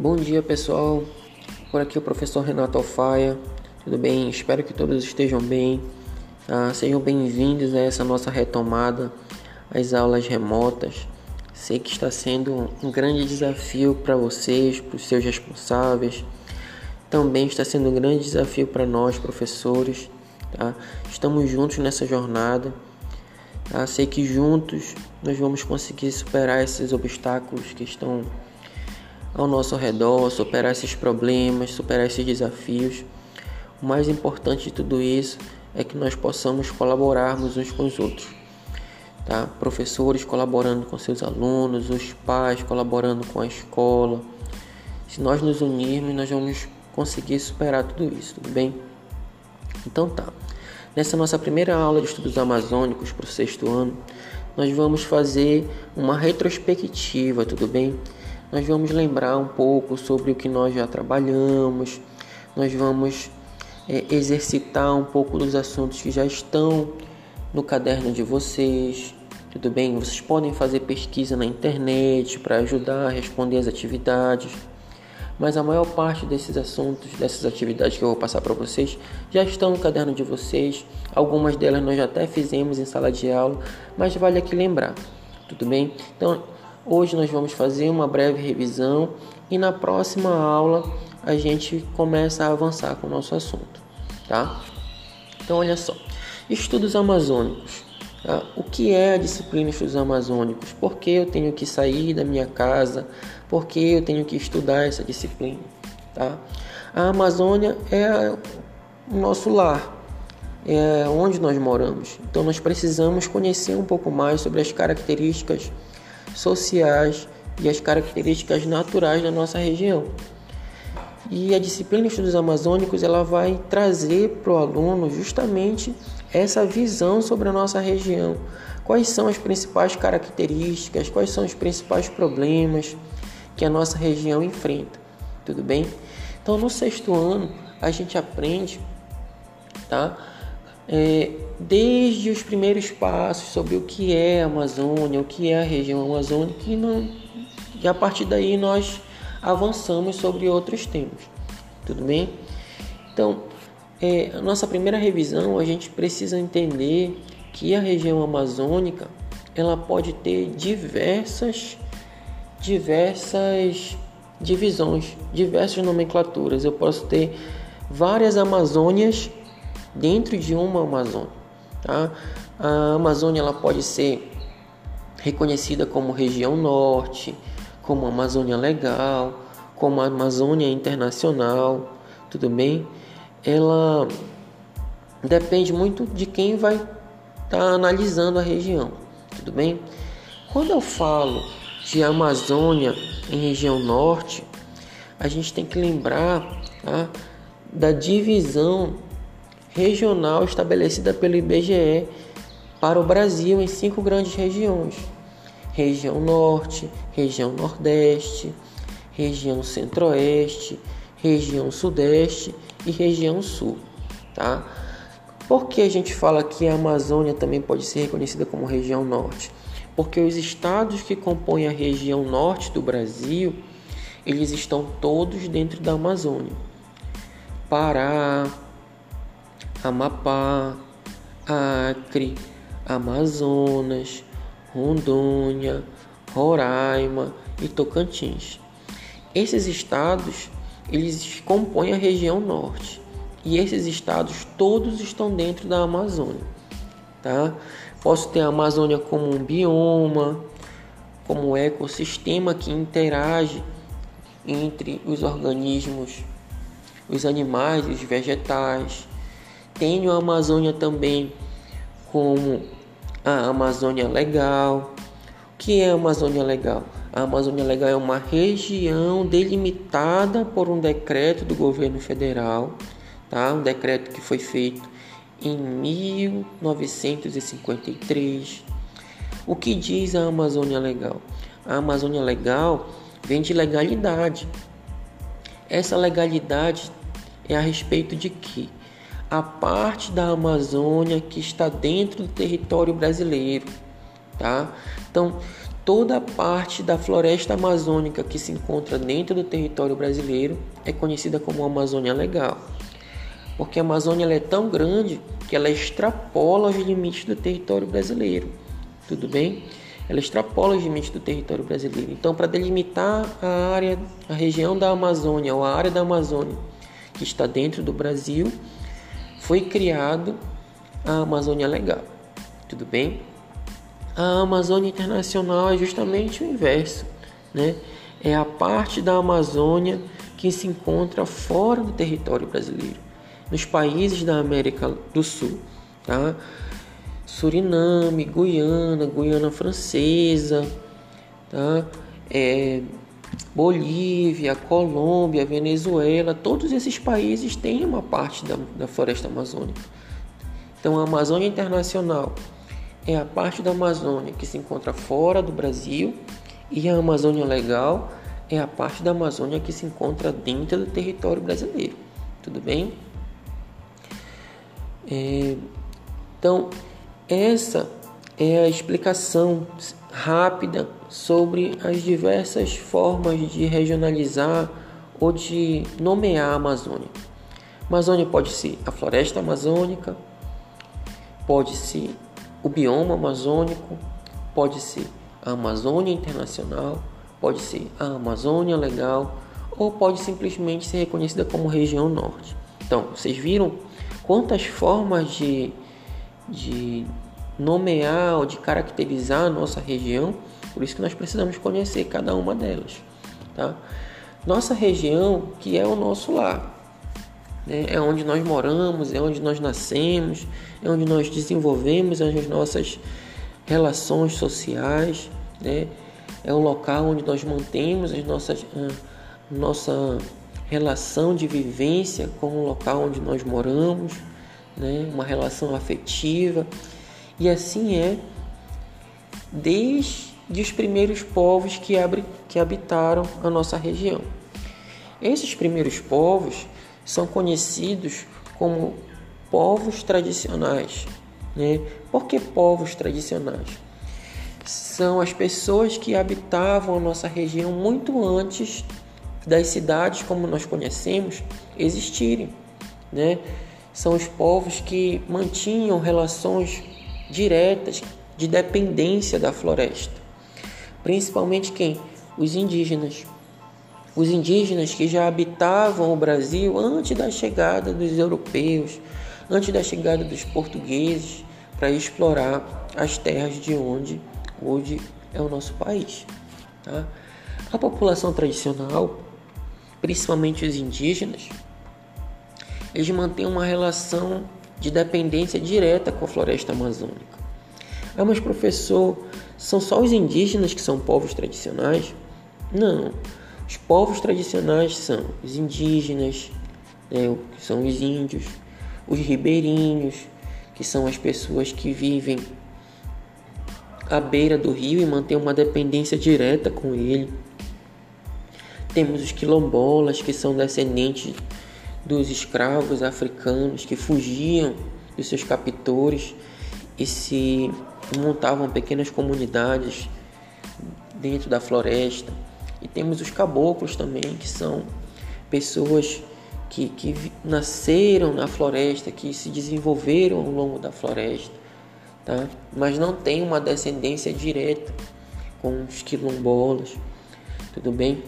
Bom dia pessoal, por aqui o professor Renato Alfaia, tudo bem? Espero que todos estejam bem. Ah, sejam bem-vindos a essa nossa retomada às aulas remotas. Sei que está sendo um grande desafio para vocês, para os seus responsáveis. Também está sendo um grande desafio para nós, professores. Tá? Estamos juntos nessa jornada. Tá? Sei que juntos nós vamos conseguir superar esses obstáculos que estão ao nosso redor, superar esses problemas, superar esses desafios. O mais importante de tudo isso é que nós possamos colaborarmos uns com os outros. Tá? Professores colaborando com seus alunos, os pais colaborando com a escola. Se nós nos unirmos, nós vamos conseguir superar tudo isso, tudo bem? Então tá. Nessa nossa primeira aula de estudos amazônicos para o sexto ano, nós vamos fazer uma retrospectiva, tudo bem? Nós vamos lembrar um pouco sobre o que nós já trabalhamos, nós vamos é, exercitar um pouco dos assuntos que já estão no caderno de vocês, tudo bem? Vocês podem fazer pesquisa na internet para ajudar a responder as atividades mas a maior parte desses assuntos, dessas atividades que eu vou passar para vocês, já estão no caderno de vocês. Algumas delas nós já até fizemos em sala de aula, mas vale aqui lembrar, tudo bem? Então, hoje nós vamos fazer uma breve revisão e na próxima aula a gente começa a avançar com o nosso assunto, tá? Então, olha só, estudos amazônicos. Tá? O que é a disciplina Estudos Amazônicos? Por que eu tenho que sair da minha casa? Por que eu tenho que estudar essa disciplina? Tá? A Amazônia é o nosso lar, é onde nós moramos. Então nós precisamos conhecer um pouco mais sobre as características sociais e as características naturais da nossa região. E a disciplina Estudos Amazônicos ela vai trazer para o aluno justamente essa visão sobre a nossa região. Quais são as principais características, quais são os principais problemas que a nossa região enfrenta, tudo bem? Então, no sexto ano, a gente aprende, tá? É, desde os primeiros passos sobre o que é a Amazônia, o que é a região amazônica, e, não, e a partir daí nós avançamos sobre outros temas, tudo bem? Então, é, a nossa primeira revisão, a gente precisa entender que a região amazônica ela pode ter diversas, diversas divisões, diversas nomenclaturas. Eu posso ter várias Amazônias dentro de uma Amazônia. Tá? A Amazônia ela pode ser reconhecida como região norte, como Amazônia Legal, como Amazônia Internacional, tudo bem? ela depende muito de quem vai estar tá analisando a região, tudo bem? Quando eu falo de Amazônia em região norte, a gente tem que lembrar tá, da divisão regional estabelecida pelo IBGE para o Brasil em cinco grandes regiões: região norte, região nordeste, região centro-oeste, região sudeste e região sul, tá? Por que a gente fala que a Amazônia também pode ser reconhecida como região norte? Porque os estados que compõem a região norte do Brasil, eles estão todos dentro da Amazônia. Pará, Amapá, Acre, Amazonas, Rondônia, Roraima e Tocantins. Esses estados eles compõem a região norte. E esses estados todos estão dentro da Amazônia, tá? Posso ter a Amazônia como um bioma, como um ecossistema que interage entre os organismos, os animais e os vegetais. Tenho a Amazônia também como a Amazônia Legal. O que é a Amazônia Legal? A Amazônia Legal é uma região delimitada por um decreto do governo federal, tá? Um decreto que foi feito em 1953. O que diz a Amazônia Legal? A Amazônia Legal vem de legalidade. Essa legalidade é a respeito de que a parte da Amazônia que está dentro do território brasileiro, tá? Então, toda a parte da floresta amazônica que se encontra dentro do território brasileiro é conhecida como Amazônia Legal. Porque a Amazônia é tão grande que ela extrapola os limites do território brasileiro. Tudo bem? Ela extrapola os limites do território brasileiro. Então, para delimitar a área, a região da Amazônia ou a área da Amazônia que está dentro do Brasil, foi criado a Amazônia Legal. Tudo bem? A Amazônia Internacional é justamente o inverso, né? É a parte da Amazônia que se encontra fora do território brasileiro, nos países da América do Sul, tá? Suriname, Guiana, Guiana Francesa, tá? É, Bolívia, Colômbia, Venezuela, todos esses países têm uma parte da, da floresta amazônica. Então, a Amazônia Internacional é a parte da Amazônia que se encontra fora do Brasil e a Amazônia Legal é a parte da Amazônia que se encontra dentro do território brasileiro. Tudo bem? É, então, essa é a explicação rápida sobre as diversas formas de regionalizar ou de nomear a Amazônia. Amazônia pode ser a floresta amazônica, pode ser o bioma amazônico, pode ser a Amazônia Internacional, pode ser a Amazônia Legal ou pode simplesmente ser reconhecida como região norte. Então, vocês viram quantas formas de, de nomear ou de caracterizar a nossa região? Por isso que nós precisamos conhecer cada uma delas. Tá? Nossa região, que é o nosso lar, né? é onde nós moramos, é onde nós nascemos, é onde nós desenvolvemos as nossas relações sociais, né? é o local onde nós mantemos as nossas, nossa relação de vivência com o local onde nós moramos, né? uma relação afetiva. E assim é desde os primeiros povos que, abre, que habitaram a nossa região. Esses primeiros povos são conhecidos como povos tradicionais. Né? Por que povos tradicionais? São as pessoas que habitavam a nossa região muito antes das cidades como nós conhecemos existirem. Né? São os povos que mantinham relações diretas de dependência da floresta. Principalmente quem? Os indígenas os indígenas que já habitavam o Brasil antes da chegada dos europeus, antes da chegada dos portugueses, para explorar as terras de onde hoje é o nosso país. Tá? A população tradicional, principalmente os indígenas, eles mantêm uma relação de dependência direta com a floresta amazônica. Ah, mas professor, são só os indígenas que são povos tradicionais? Não. Os povos tradicionais são os indígenas, né, que são os índios, os ribeirinhos, que são as pessoas que vivem à beira do rio e mantêm uma dependência direta com ele. Temos os quilombolas, que são descendentes dos escravos africanos que fugiam dos seus captores e se montavam pequenas comunidades dentro da floresta. E temos os caboclos também, que são pessoas que, que nasceram na floresta, que se desenvolveram ao longo da floresta, tá? mas não tem uma descendência direta com os quilombolas, tudo bem?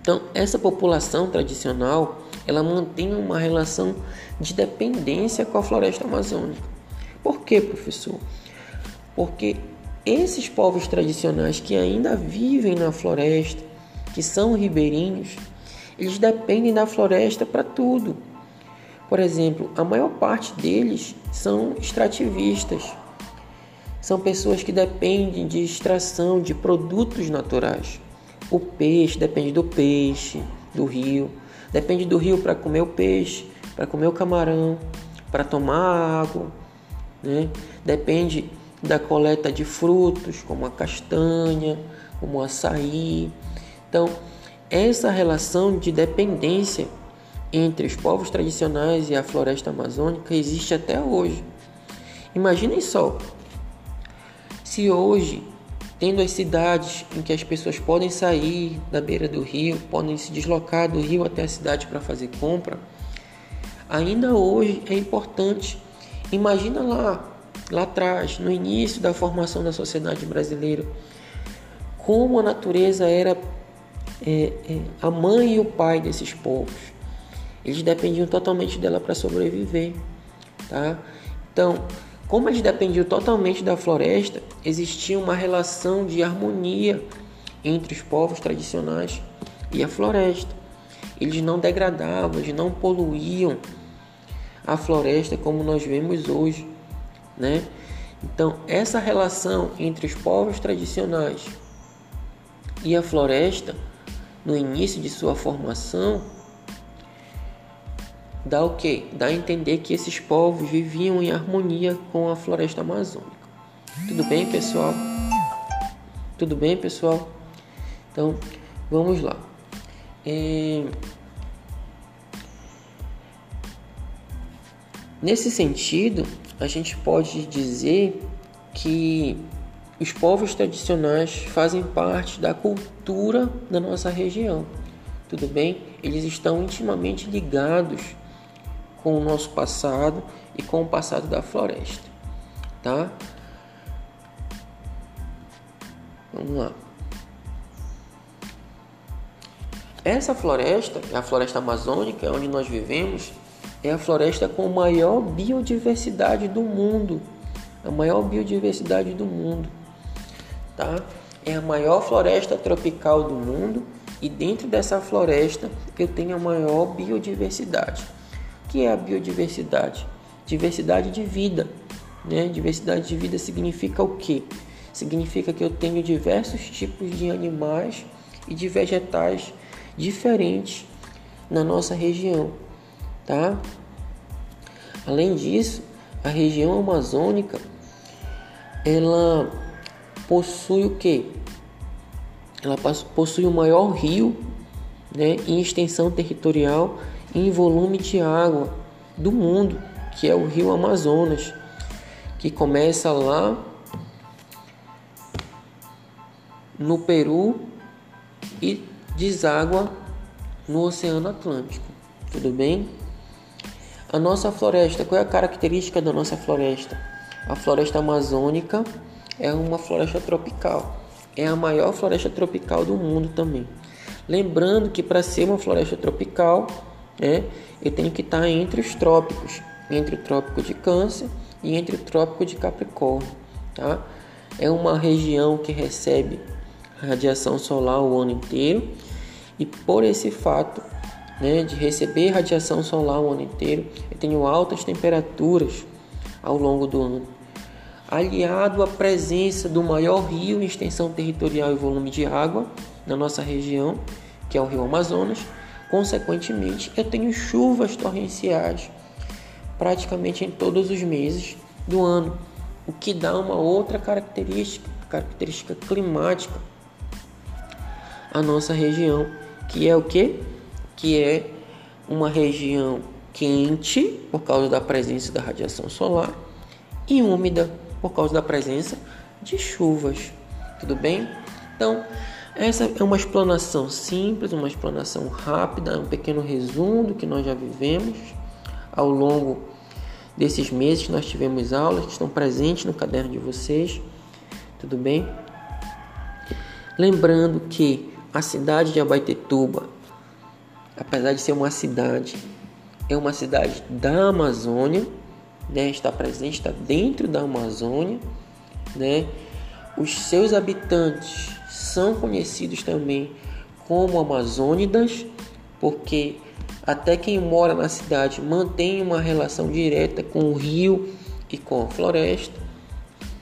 Então, essa população tradicional, ela mantém uma relação de dependência com a floresta amazônica. Por quê, professor? Porque esses povos tradicionais que ainda vivem na floresta, que são ribeirinhos, eles dependem da floresta para tudo. Por exemplo, a maior parte deles são extrativistas. São pessoas que dependem de extração de produtos naturais. O peixe depende do peixe, do rio. Depende do rio para comer o peixe, para comer o camarão, para tomar água. Né? Depende da coleta de frutos, como a castanha, como o açaí. Então, essa relação de dependência entre os povos tradicionais e a floresta amazônica existe até hoje. Imaginem só, se hoje tendo as cidades em que as pessoas podem sair da beira do rio, podem se deslocar do rio até a cidade para fazer compra, ainda hoje é importante. Imagina lá, lá atrás, no início da formação da sociedade brasileira, como a natureza era é, é, a mãe e o pai desses povos. Eles dependiam totalmente dela para sobreviver, tá? Então, como eles dependiam totalmente da floresta, existia uma relação de harmonia entre os povos tradicionais e a floresta. Eles não degradavam, eles não poluíam a floresta como nós vemos hoje, né? Então, essa relação entre os povos tradicionais e a floresta, no início de sua formação, dá o que? Dá a entender que esses povos viviam em harmonia com a floresta amazônica. Tudo bem, pessoal? Tudo bem, pessoal? Então, vamos lá. É... Nesse sentido, a gente pode dizer que os povos tradicionais fazem parte da cultura da nossa região. Tudo bem? Eles estão intimamente ligados com o nosso passado e com o passado da floresta, tá? Vamos lá. Essa floresta, a floresta amazônica, onde nós vivemos, é a floresta com maior biodiversidade do mundo. A maior biodiversidade do mundo, tá? É a maior floresta tropical do mundo e dentro dessa floresta eu tenho a maior biodiversidade que é a biodiversidade? Diversidade de vida. Né? Diversidade de vida significa o quê? Significa que eu tenho diversos tipos de animais e de vegetais diferentes na nossa região, tá? Além disso, a região amazônica ela possui o que? Ela possui o maior rio, né, em extensão territorial em volume de água do mundo, que é o Rio Amazonas, que começa lá no Peru e deságua no Oceano Atlântico. Tudo bem? A nossa floresta, qual é a característica da nossa floresta? A floresta amazônica é uma floresta tropical. É a maior floresta tropical do mundo também. Lembrando que para ser uma floresta tropical, né, eu tenho que estar entre os trópicos, entre o trópico de Câncer e entre o trópico de Capricórnio. Tá? É uma região que recebe radiação solar o ano inteiro e por esse fato né, de receber radiação solar o ano inteiro, eu tenho altas temperaturas ao longo do ano. Aliado à presença do maior rio em extensão territorial e volume de água na nossa região, que é o Rio Amazonas, Consequentemente, eu tenho chuvas torrenciais praticamente em todos os meses do ano, o que dá uma outra característica, característica climática à nossa região, que é o que? Que é uma região quente por causa da presença da radiação solar e úmida por causa da presença de chuvas. Tudo bem? Então, essa é uma explanação simples, uma explanação rápida, um pequeno resumo do que nós já vivemos ao longo desses meses. Nós tivemos aulas que estão presentes no caderno de vocês, tudo bem? Lembrando que a cidade de Abaetetuba, apesar de ser uma cidade, é uma cidade da Amazônia, né? Está presente, está dentro da Amazônia, né? Os seus habitantes são conhecidos também como amazônidas, porque até quem mora na cidade mantém uma relação direta com o rio e com a floresta,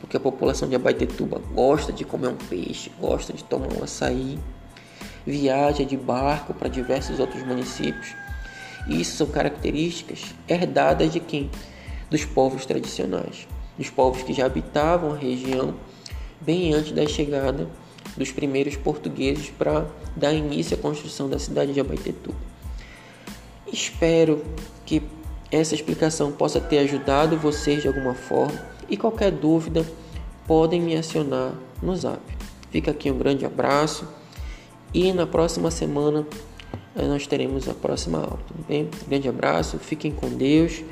porque a população de Abaetetuba gosta de comer um peixe, gosta de tomar um açaí, viaja de barco para diversos outros municípios. Isso são características herdadas de quem? Dos povos tradicionais, dos povos que já habitavam a região bem antes da chegada dos primeiros portugueses para dar início à construção da cidade de Abaetetuba. Espero que essa explicação possa ter ajudado vocês de alguma forma e qualquer dúvida podem me acionar no zap. Fica aqui um grande abraço e na próxima semana eh, nós teremos a próxima aula, tudo bem? Um grande abraço, fiquem com Deus,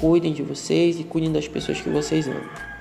cuidem de vocês e cuidem das pessoas que vocês amam.